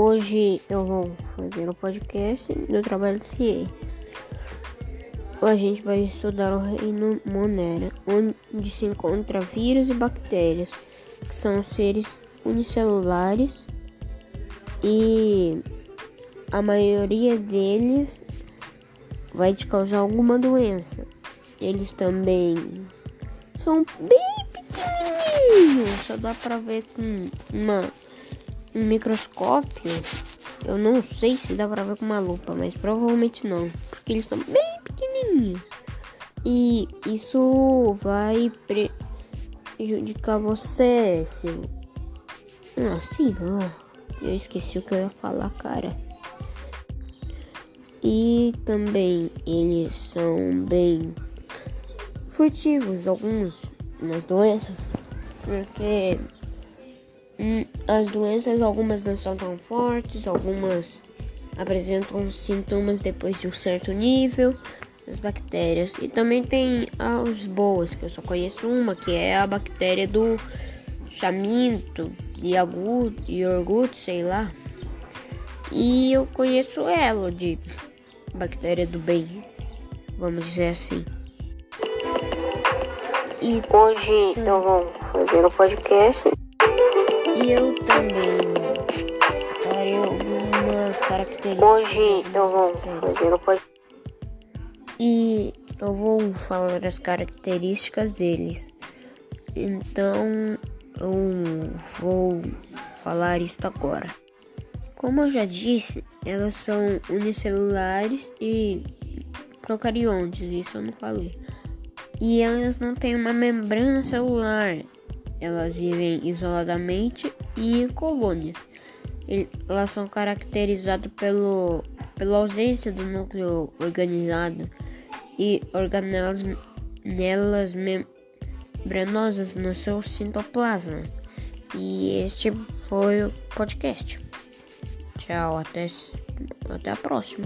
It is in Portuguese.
Hoje eu vou fazer um podcast do trabalho de ciência. A gente vai estudar o reino Monera, onde se encontra vírus e bactérias, que são seres unicelulares e a maioria deles vai te causar alguma doença. Eles também são bem pequenininhos, só dá pra ver com uma um microscópio, eu não sei se dá pra ver com uma lupa, mas provavelmente não, porque eles estão bem pequenininhos. E isso vai prejudicar você se... Ah, sei lá. Eu esqueci o que eu ia falar, cara. E também eles são bem furtivos, alguns nas doenças, porque as doenças, algumas não são tão fortes, algumas apresentam sintomas depois de um certo nível das bactérias. E também tem as boas, que eu só conheço uma, que é a bactéria do chaminto, iogurte, iogurte, sei lá. E eu conheço ela de bactéria do bem, vamos dizer assim. E hoje eu vou fazer um podcast e eu também citarei algumas características. Hoje eu vou fazer o podcast. E eu vou falar as características deles. Então eu vou falar isso agora. Como eu já disse, elas são unicelulares e procariontes, isso eu não falei. E elas não têm uma membrana celular, elas vivem isoladamente e colônias. Elas são caracterizadas pelo, pela ausência do núcleo organizado e organelas nelas membranosas no seu citoplasma. E este foi o podcast. Tchau, até, até a próxima.